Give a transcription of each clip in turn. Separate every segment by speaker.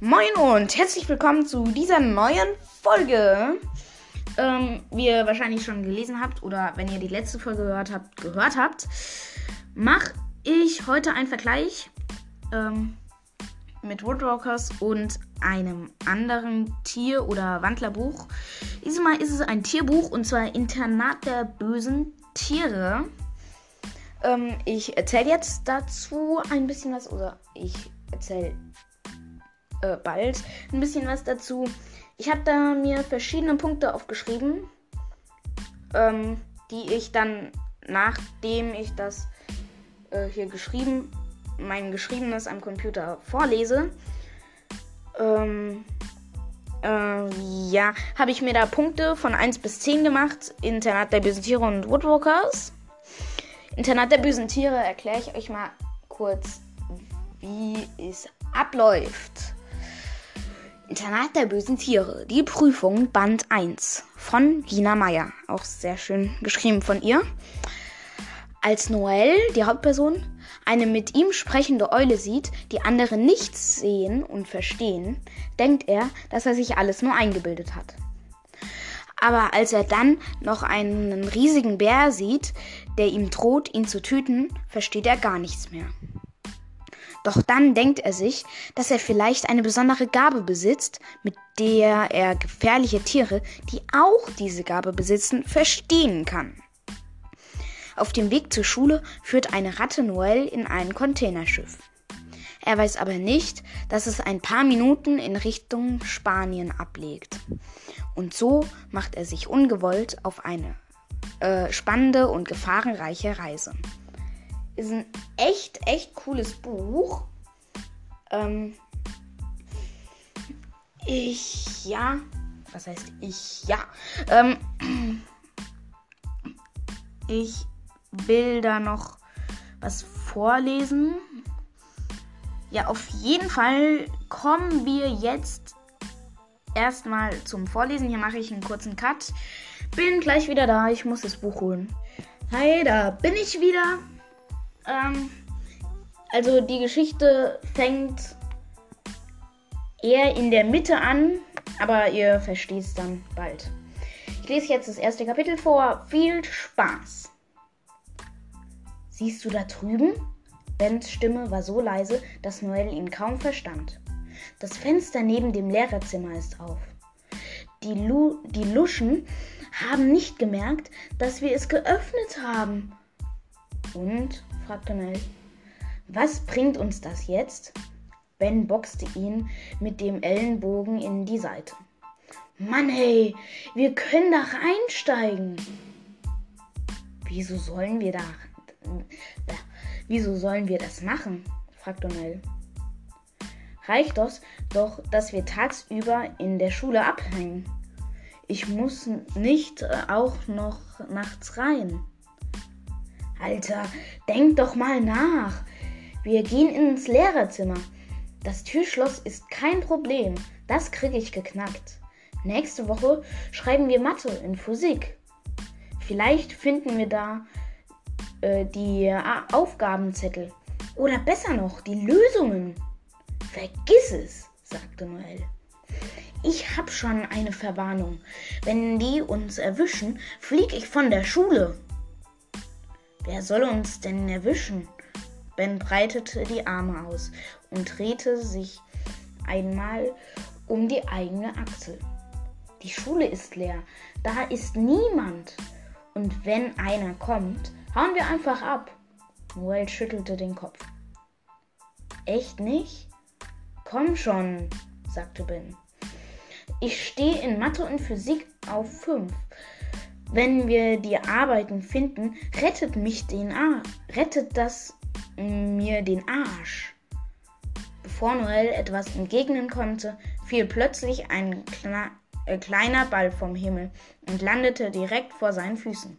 Speaker 1: Moin und herzlich willkommen zu dieser neuen Folge. Ähm, wie ihr wahrscheinlich schon gelesen habt oder wenn ihr die letzte Folge gehört habt, gehört habt, mache ich heute einen Vergleich ähm, mit Woodwalkers und einem anderen Tier- oder Wandlerbuch. Diesmal ist es ein Tierbuch und zwar Internat der bösen Tiere. Ähm, ich erzähle jetzt dazu ein bisschen was oder ich erzähle äh, bald ein bisschen was dazu. Ich habe da mir verschiedene Punkte aufgeschrieben, ähm, die ich dann, nachdem ich das äh, hier geschrieben, mein Geschriebenes am Computer vorlese, ähm, äh, ja, habe ich mir da Punkte von 1 bis 10 gemacht. Internat der bösen Tiere und Woodwalkers. Internat der bösen Tiere erkläre ich euch mal kurz, wie es abläuft. Internat der bösen Tiere. Die Prüfung Band 1 von Gina Meyer. Auch sehr schön geschrieben von ihr. Als Noel, die Hauptperson, eine mit ihm sprechende Eule sieht, die andere nichts sehen und verstehen, denkt er, dass er sich alles nur eingebildet hat. Aber als er dann noch einen riesigen Bär sieht, der ihm droht, ihn zu töten, versteht er gar nichts mehr. Doch dann denkt er sich, dass er vielleicht eine besondere Gabe besitzt, mit der er gefährliche Tiere, die auch diese Gabe besitzen, verstehen kann. Auf dem Weg zur Schule führt eine Ratte Noel in ein Containerschiff. Er weiß aber nicht, dass es ein paar Minuten in Richtung Spanien ablegt. Und so macht er sich ungewollt auf eine äh, spannende und gefahrenreiche Reise ist ein echt, echt cooles Buch. Ähm, ich, ja, was heißt ich, ja. Ähm, ich will da noch was vorlesen. Ja, auf jeden Fall kommen wir jetzt erstmal zum Vorlesen. Hier mache ich einen kurzen Cut. Bin gleich wieder da. Ich muss das Buch holen. Hi, da bin ich wieder. Ähm, also die Geschichte fängt eher in der Mitte an, aber ihr versteht es dann bald. Ich lese jetzt das erste Kapitel vor. Viel Spaß! Siehst du da drüben? Bens Stimme war so leise, dass Noel ihn kaum verstand. Das Fenster neben dem Lehrerzimmer ist auf. Die, Lu die Luschen haben nicht gemerkt, dass wir es geöffnet haben. Und fragte Mel. Was bringt uns das jetzt? Ben boxte ihn mit dem Ellenbogen in die Seite. Mann, hey, wir können da reinsteigen. Wieso sollen wir da. Wieso sollen wir das machen? fragte Mel. Reicht das doch, dass wir tagsüber in der Schule abhängen? Ich muss nicht äh, auch noch nachts rein. Alter, denk doch mal nach. Wir gehen ins Lehrerzimmer. Das Türschloss ist kein Problem. Das kriege ich geknackt. Nächste Woche schreiben wir Mathe in Physik. Vielleicht finden wir da äh, die äh, Aufgabenzettel. Oder besser noch, die Lösungen. Vergiss es, sagte Noel. Ich hab schon eine Verwarnung. Wenn die uns erwischen, flieg ich von der Schule. Wer soll uns denn erwischen? Ben breitete die Arme aus und drehte sich einmal um die eigene Achsel. Die Schule ist leer, da ist niemand. Und wenn einer kommt, hauen wir einfach ab. Noel schüttelte den Kopf. Echt nicht? Komm schon, sagte Ben. Ich stehe in Mathe und Physik auf 5. Wenn wir die Arbeiten finden, rettet mich den Arsch. Rettet das mir den Arsch. Bevor Noel etwas entgegnen konnte, fiel plötzlich ein Kle äh, kleiner Ball vom Himmel und landete direkt vor seinen Füßen.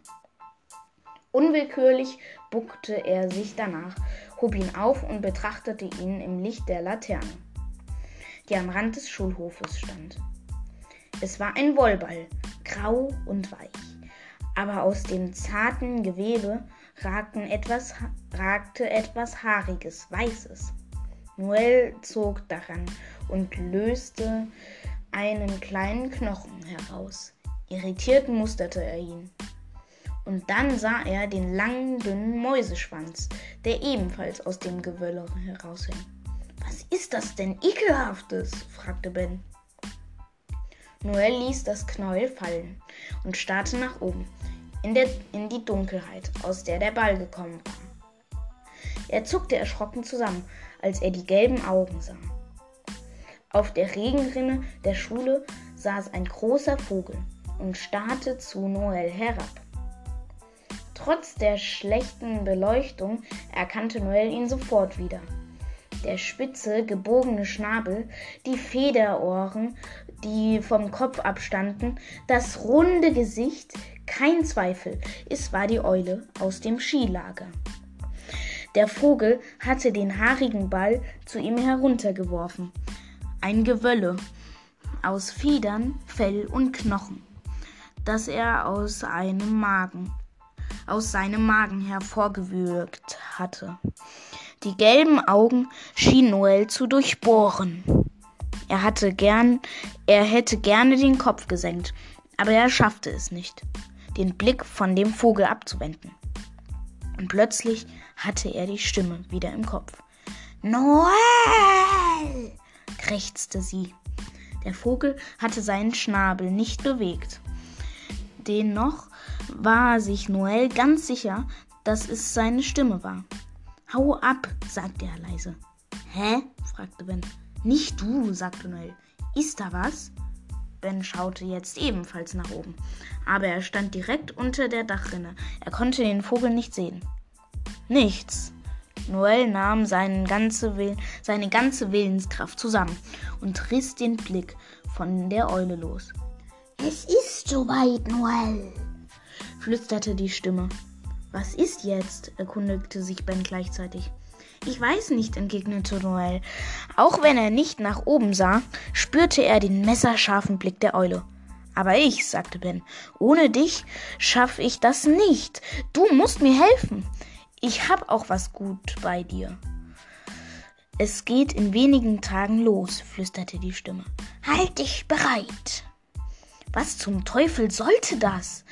Speaker 1: Unwillkürlich buckte er sich danach, hob ihn auf und betrachtete ihn im Licht der Laterne, die am Rand des Schulhofes stand. Es war ein Wollball, grau und weich aber aus dem zarten Gewebe ragten etwas, ragte etwas Haariges, Weißes. Noel zog daran und löste einen kleinen Knochen heraus. Irritiert musterte er ihn. Und dann sah er den langen, dünnen Mäuseschwanz, der ebenfalls aus dem Gewölle heraushing. Was ist das denn ekelhaftes? fragte Ben. Noel ließ das Knäuel fallen und starrte nach oben, in, der, in die Dunkelheit, aus der der Ball gekommen war. Er zuckte erschrocken zusammen, als er die gelben Augen sah. Auf der Regenrinne der Schule saß ein großer Vogel und starrte zu Noel herab. Trotz der schlechten Beleuchtung erkannte Noel ihn sofort wieder. Der spitze, gebogene Schnabel, die Federohren, die vom Kopf abstanden, das runde Gesicht, kein Zweifel, es war die Eule aus dem Skilager. Der Vogel hatte den haarigen Ball zu ihm heruntergeworfen. Ein Gewölle aus Federn, Fell und Knochen, das er aus einem Magen, aus seinem Magen hervorgewürgt hatte. Die gelben Augen schien Noel zu durchbohren. Er hatte gern, er hätte gerne den Kopf gesenkt, aber er schaffte es nicht, den Blick von dem Vogel abzuwenden. Und plötzlich hatte er die Stimme wieder im Kopf. Noel! krächzte sie. Der Vogel hatte seinen Schnabel nicht bewegt. Dennoch war sich Noel ganz sicher, dass es seine Stimme war. Hau ab, sagte er leise. Hä? fragte Ben. Nicht du, sagte Noel. Ist da was? Ben schaute jetzt ebenfalls nach oben, aber er stand direkt unter der Dachrinne. Er konnte den Vogel nicht sehen. Nichts. Noel nahm ganze Will seine ganze Willenskraft zusammen und riss den Blick von der Eule los. Es ist soweit, Noel, flüsterte die Stimme. Was ist jetzt? erkundigte sich Ben gleichzeitig. Ich weiß nicht, entgegnete Noel. Auch wenn er nicht nach oben sah, spürte er den messerscharfen Blick der Eule. Aber ich, sagte Ben, ohne dich schaffe ich das nicht. Du musst mir helfen. Ich hab auch was gut bei dir. Es geht in wenigen Tagen los, flüsterte die Stimme. Halt dich bereit. Was zum Teufel sollte das?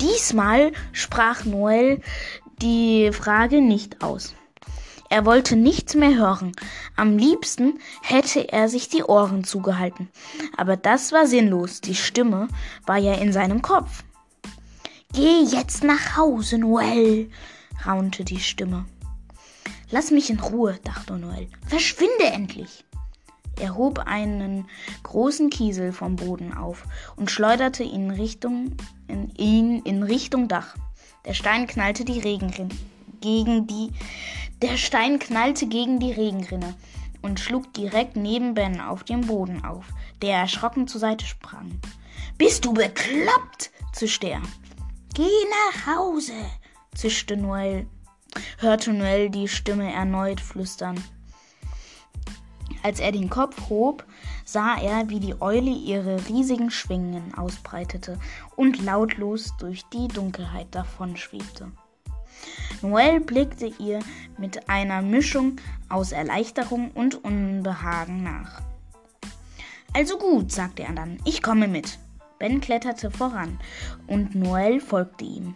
Speaker 1: Diesmal sprach Noel die Frage nicht aus. Er wollte nichts mehr hören. Am liebsten hätte er sich die Ohren zugehalten. Aber das war sinnlos. Die Stimme war ja in seinem Kopf. Geh jetzt nach Hause, Noel, raunte die Stimme. Lass mich in Ruhe, dachte Noel. Verschwinde endlich. Er hob einen großen Kiesel vom Boden auf und schleuderte ihn, Richtung, in, ihn in Richtung Dach. Der Stein knallte die Regenrinne gegen die. Der Stein knallte gegen die Regenrinne und schlug direkt neben Ben auf dem Boden auf, der erschrocken zur Seite sprang. Bist du bekloppt? zischte er. Geh nach Hause, zischte Noel, hörte Noel die Stimme erneut flüstern. Als er den Kopf hob, sah er, wie die Eule ihre riesigen Schwingen ausbreitete und lautlos durch die Dunkelheit davonschwebte. Noel blickte ihr mit einer Mischung aus Erleichterung und Unbehagen nach. Also gut, sagte er dann, ich komme mit. Ben kletterte voran und Noel folgte ihm.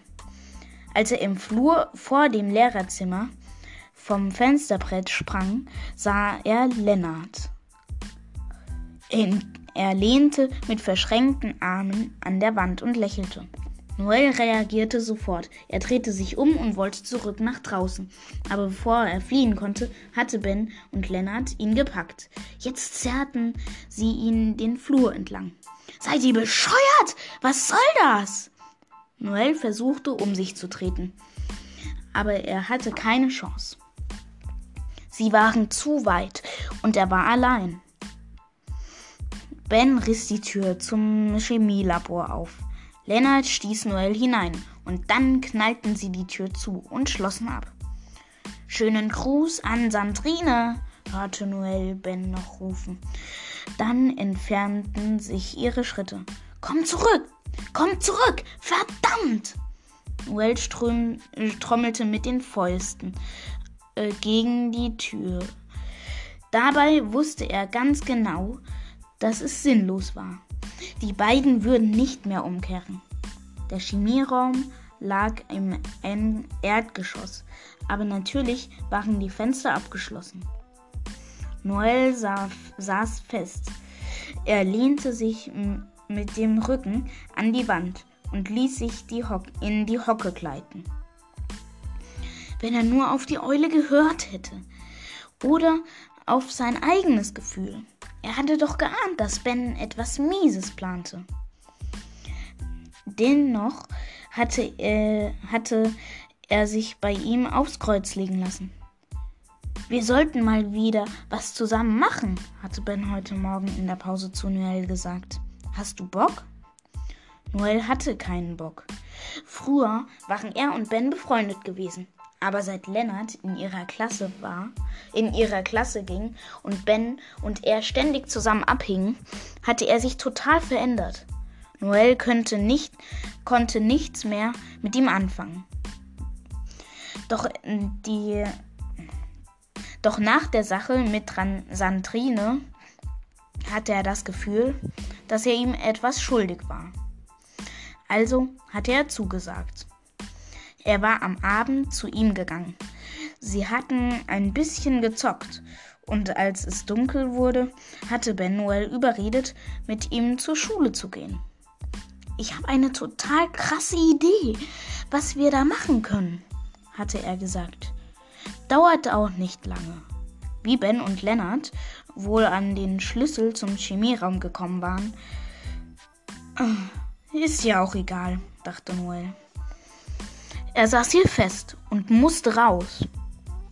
Speaker 1: Als er im Flur vor dem Lehrerzimmer vom Fensterbrett sprang, sah er Lennart. Er lehnte mit verschränkten Armen an der Wand und lächelte. Noel reagierte sofort. Er drehte sich um und wollte zurück nach draußen. Aber bevor er fliehen konnte, hatte Ben und Lennart ihn gepackt. Jetzt zerrten sie ihn den Flur entlang. Seid ihr bescheuert? Was soll das? Noel versuchte, um sich zu treten, aber er hatte keine Chance. Sie waren zu weit und er war allein. Ben riss die Tür zum Chemielabor auf. Lennart stieß Noel hinein und dann knallten sie die Tür zu und schlossen ab. Schönen Gruß an Sandrine, hörte Noel Ben noch rufen. Dann entfernten sich ihre Schritte. Komm zurück! Komm zurück! Verdammt! Noel trommelte mit den Fäusten äh, gegen die Tür. Dabei wusste er ganz genau, dass es sinnlos war. Die beiden würden nicht mehr umkehren. Der Chemieraum lag im Erdgeschoss, aber natürlich waren die Fenster abgeschlossen. Noel saß fest. Er lehnte sich mit dem Rücken an die Wand und ließ sich die in die Hocke gleiten. Wenn er nur auf die Eule gehört hätte oder auf sein eigenes Gefühl. Er hatte doch geahnt, dass Ben etwas Mieses plante. Dennoch hatte, äh, hatte er sich bei ihm aufs Kreuz legen lassen. Wir sollten mal wieder was zusammen machen, hatte Ben heute Morgen in der Pause zu Noel gesagt. Hast du Bock? Noel hatte keinen Bock. Früher waren er und Ben befreundet gewesen. Aber seit Lennart in ihrer Klasse war, in ihrer Klasse ging und Ben und er ständig zusammen abhingen, hatte er sich total verändert. Noel könnte nicht, konnte nichts mehr mit ihm anfangen. Doch die doch nach der Sache mit Sandrine hatte er das Gefühl, dass er ihm etwas schuldig war. Also hatte er zugesagt. Er war am Abend zu ihm gegangen. Sie hatten ein bisschen gezockt, und als es dunkel wurde, hatte Ben Noel überredet, mit ihm zur Schule zu gehen. Ich habe eine total krasse Idee, was wir da machen können, hatte er gesagt. Dauerte auch nicht lange. Wie Ben und Lennart wohl an den Schlüssel zum Chemieraum gekommen waren, ist ja auch egal, dachte Noel. Er saß hier fest und musste raus.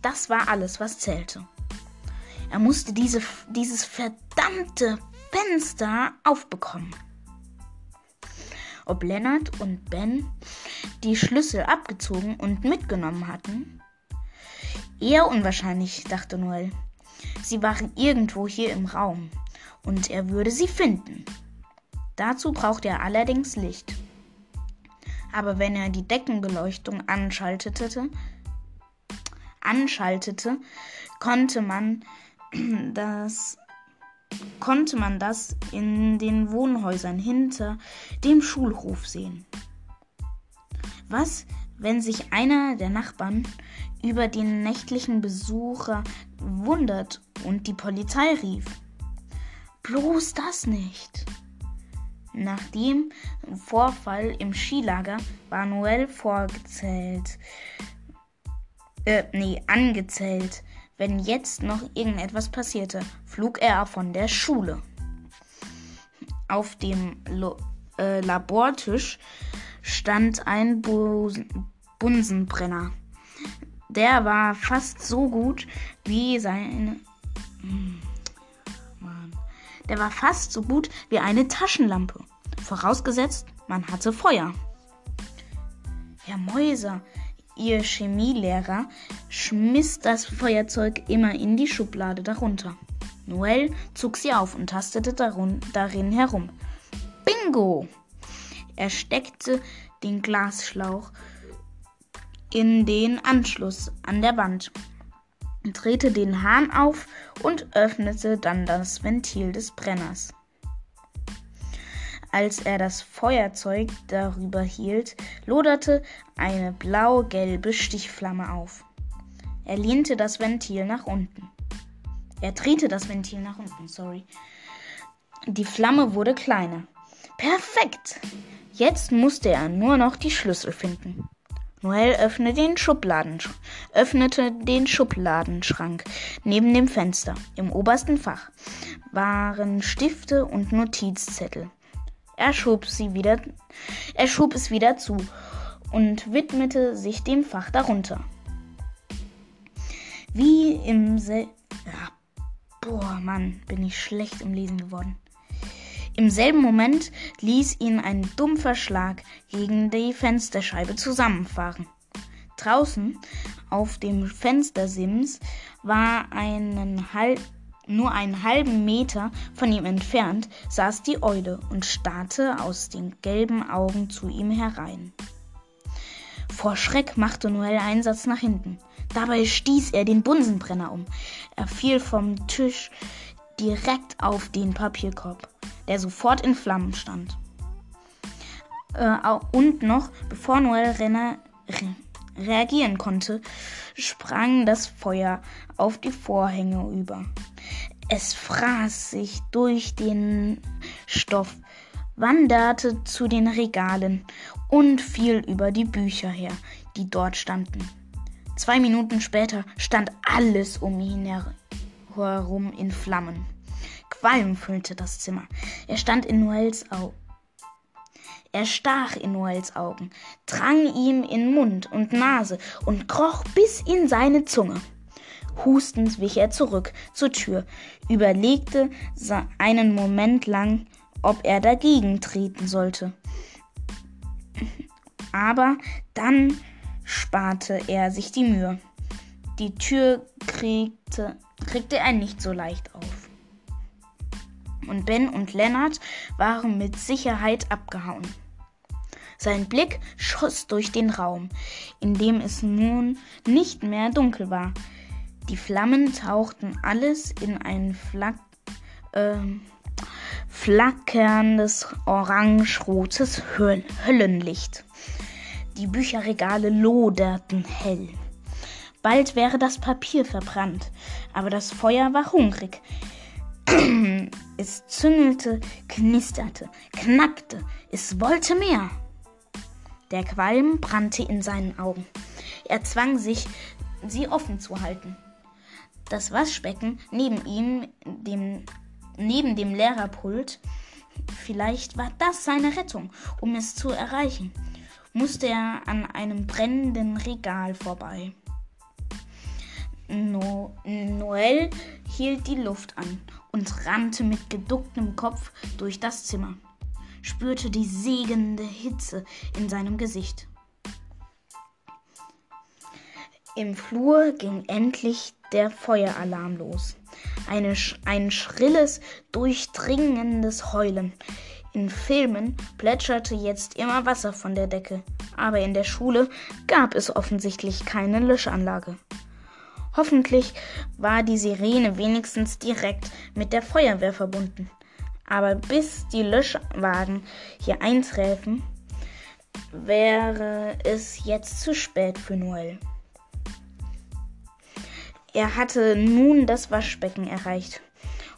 Speaker 1: Das war alles, was zählte. Er musste diese, dieses verdammte Fenster aufbekommen. Ob Lennart und Ben die Schlüssel abgezogen und mitgenommen hatten? Eher unwahrscheinlich, dachte Noel. Sie waren irgendwo hier im Raum und er würde sie finden. Dazu brauchte er allerdings Licht aber wenn er die Deckenbeleuchtung anschaltete, anschaltete, konnte man das konnte man das in den Wohnhäusern hinter dem Schulhof sehen. Was, wenn sich einer der Nachbarn über den nächtlichen Besucher wundert und die Polizei rief? Bloß das nicht. Nach dem Vorfall im Skilager war Noel vorgezählt. Äh, nee, angezählt. Wenn jetzt noch irgendetwas passierte, flog er von der Schule. Auf dem Lo äh, Labortisch stand ein Bu Bunsenbrenner. Der war fast so gut wie seine. Hm. Der war fast so gut wie eine Taschenlampe. Vorausgesetzt, man hatte Feuer. Herr Mäuser, Ihr Chemielehrer, schmiss das Feuerzeug immer in die Schublade darunter. Noel zog sie auf und tastete darin herum. Bingo! Er steckte den Glasschlauch in den Anschluss an der Wand drehte den Hahn auf und öffnete dann das Ventil des Brenners. Als er das Feuerzeug darüber hielt, loderte eine blau-gelbe Stichflamme auf. Er lehnte das Ventil nach unten. Er drehte das Ventil nach unten, sorry. Die Flamme wurde kleiner. Perfekt! Jetzt musste er nur noch die Schlüssel finden. Noel öffnete den, öffnete den Schubladenschrank neben dem Fenster. Im obersten Fach waren Stifte und Notizzettel. Er schob, sie wieder, er schob es wieder zu und widmete sich dem Fach darunter. Wie im Sel ja, Boah, Mann, bin ich schlecht im Lesen geworden. Im selben Moment ließ ihn ein dumpfer Schlag gegen die Fensterscheibe zusammenfahren. Draußen auf dem Fenstersims war einen halb, nur einen halben Meter von ihm entfernt saß die Eule und starrte aus den gelben Augen zu ihm herein. Vor Schreck machte Noel einen Satz nach hinten. Dabei stieß er den Bunsenbrenner um. Er fiel vom Tisch direkt auf den Papierkorb, der sofort in Flammen stand. Äh, und noch, bevor Noel Renner re reagieren konnte, sprang das Feuer auf die Vorhänge über. Es fraß sich durch den Stoff, wanderte zu den Regalen und fiel über die Bücher her, die dort standen. Zwei Minuten später stand alles um ihn herum in Flammen. Qualm füllte das Zimmer. Er stand in Noels Augen. Er stach in Noels Augen, drang ihm in Mund und Nase und kroch bis in seine Zunge. Hustend wich er zurück zur Tür, überlegte einen Moment lang, ob er dagegen treten sollte. Aber dann sparte er sich die Mühe. Die Tür kriegte, kriegte er nicht so leicht auf. Und Ben und Lennart waren mit Sicherheit abgehauen. Sein Blick schoss durch den Raum, in dem es nun nicht mehr dunkel war. Die Flammen tauchten alles in ein Flack, äh, flackerndes orange-rotes Höllenlicht. Die Bücherregale loderten hell. Bald wäre das Papier verbrannt, aber das Feuer war hungrig. Es züngelte, knisterte, knackte, es wollte mehr. Der Qualm brannte in seinen Augen. Er zwang sich, sie offen zu halten. Das Waschbecken neben ihm, dem, neben dem Lehrerpult, vielleicht war das seine Rettung, um es zu erreichen musste er an einem brennenden Regal vorbei. No Noel hielt die Luft an und rannte mit geducktem Kopf durch das Zimmer, spürte die segende Hitze in seinem Gesicht. Im Flur ging endlich der Feueralarm los. Eine, ein schrilles, durchdringendes Heulen. In Filmen plätscherte jetzt immer Wasser von der Decke, aber in der Schule gab es offensichtlich keine Löschanlage. Hoffentlich war die Sirene wenigstens direkt mit der Feuerwehr verbunden. Aber bis die Löschwagen hier einträfen, wäre es jetzt zu spät für Noel. Er hatte nun das Waschbecken erreicht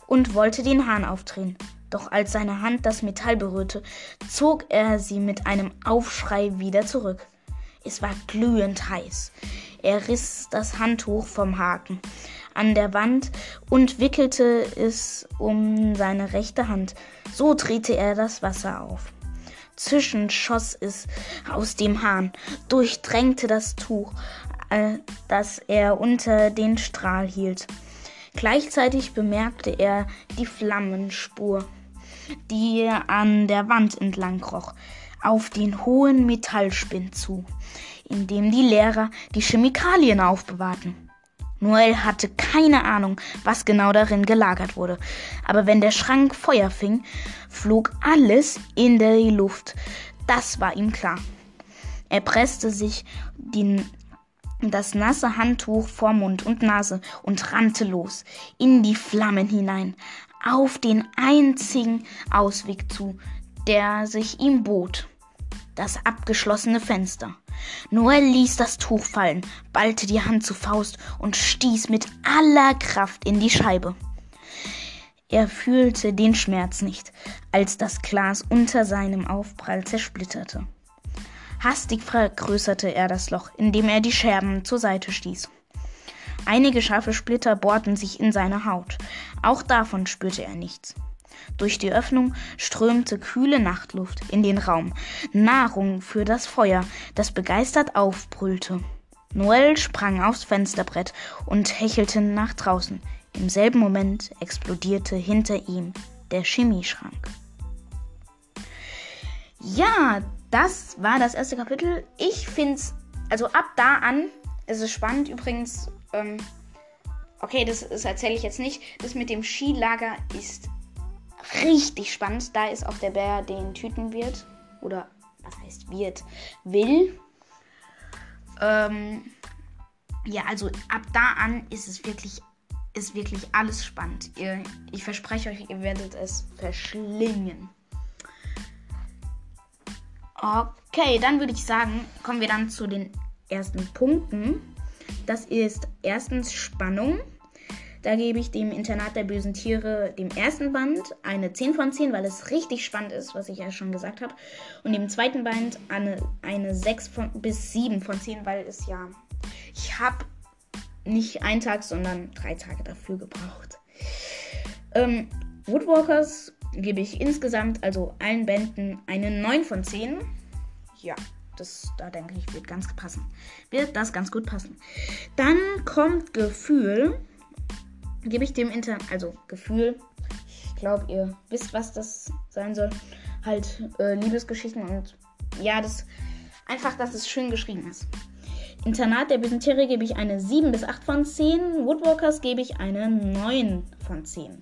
Speaker 1: und wollte den Hahn aufdrehen. Doch als seine Hand das Metall berührte, zog er sie mit einem Aufschrei wieder zurück. Es war glühend heiß. Er riss das Handtuch vom Haken an der Wand und wickelte es um seine rechte Hand. So drehte er das Wasser auf. Zischend schoss es aus dem Hahn, durchdrängte das Tuch, äh, das er unter den Strahl hielt. Gleichzeitig bemerkte er die Flammenspur die an der Wand entlang kroch, auf den hohen Metallspind zu, in dem die Lehrer die Chemikalien aufbewahrten. Noel hatte keine Ahnung, was genau darin gelagert wurde, aber wenn der Schrank Feuer fing, flog alles in die Luft. Das war ihm klar. Er presste sich den, das nasse Handtuch vor Mund und Nase und rannte los, in die Flammen hinein auf den einzigen Ausweg zu, der sich ihm bot. Das abgeschlossene Fenster. Noel ließ das Tuch fallen, ballte die Hand zu Faust und stieß mit aller Kraft in die Scheibe. Er fühlte den Schmerz nicht, als das Glas unter seinem Aufprall zersplitterte. Hastig vergrößerte er das Loch, indem er die Scherben zur Seite stieß. Einige scharfe Splitter bohrten sich in seine Haut. Auch davon spürte er nichts. Durch die Öffnung strömte kühle Nachtluft in den Raum, Nahrung für das Feuer, das begeistert aufbrüllte. Noel sprang aufs Fensterbrett und hechelte nach draußen. Im selben Moment explodierte hinter ihm der Chemieschrank. Ja, das war das erste Kapitel. Ich finde es, also ab da an ist es spannend. Übrigens, ähm, okay, das, das erzähle ich jetzt nicht. Das mit dem Skilager ist richtig spannend. Da ist auch der Bär, den Tüten wird. Oder was heißt wird? Will. Ähm, ja, also ab da an ist es wirklich, ist wirklich alles spannend. Ihr, ich verspreche euch, ihr werdet es verschlingen. Okay, dann würde ich sagen, kommen wir dann zu den ersten Punkten. Das ist erstens Spannung. Da gebe ich dem Internat der bösen Tiere, dem ersten Band, eine 10 von 10, weil es richtig spannend ist, was ich ja schon gesagt habe. Und dem zweiten Band eine, eine 6 von, bis 7 von 10, weil es ja. Ich habe nicht einen Tag, sondern drei Tage dafür gebraucht. Ähm, Woodwalkers gebe ich insgesamt, also allen Bänden, eine 9 von 10. Ja, das, da denke ich, wird ganz passen. Wird das ganz gut passen. Dann kommt Gefühl gebe ich dem Internet, also Gefühl, ich glaube, ihr wisst, was das sein soll. Halt äh, Liebesgeschichten und ja, das einfach, dass es schön geschrieben ist. Internat der bösen Tiere gebe ich eine 7 bis 8 von 10. Woodwalkers gebe ich eine 9 von 10.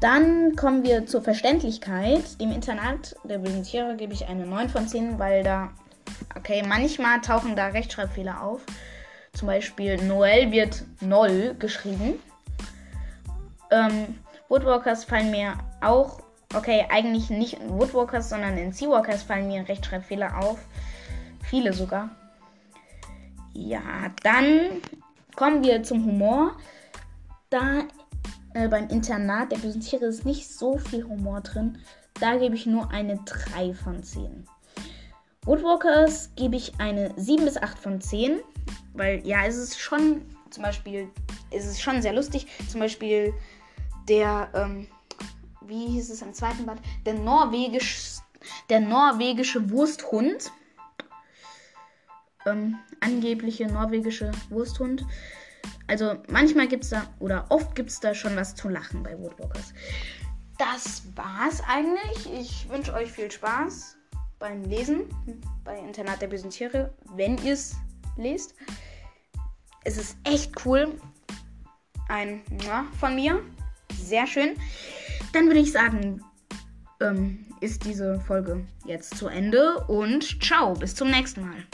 Speaker 1: Dann kommen wir zur Verständlichkeit. Dem Internat der bösen Tiere gebe ich eine 9 von 10, weil da, okay, manchmal tauchen da Rechtschreibfehler auf. Zum Beispiel Noel wird Noll geschrieben. Ähm, Woodwalkers fallen mir auch, okay, eigentlich nicht in Woodwalkers, sondern in Seawalkers fallen mir Rechtschreibfehler auf. Viele sogar. Ja, dann kommen wir zum Humor. Da äh, beim Internat der bösen Tiere ist nicht so viel Humor drin. Da gebe ich nur eine 3 von 10. Woodwalkers gebe ich eine 7 bis 8 von 10. Weil ja, es ist schon, zum Beispiel, es ist schon sehr lustig. Zum Beispiel der, ähm, wie hieß es im zweiten Band? Der norwegisch, der norwegische Wursthund. Ähm, angebliche norwegische Wursthund. Also manchmal gibt es da, oder oft gibt es da schon was zu lachen bei Woodwalkers. Das war's eigentlich. Ich wünsche euch viel Spaß beim Lesen bei Internat der bösen Tiere, wenn ihr es lest. Es ist echt cool. Ein ja, von mir. Sehr schön. Dann würde ich sagen, ähm, ist diese Folge jetzt zu Ende und ciao, bis zum nächsten Mal.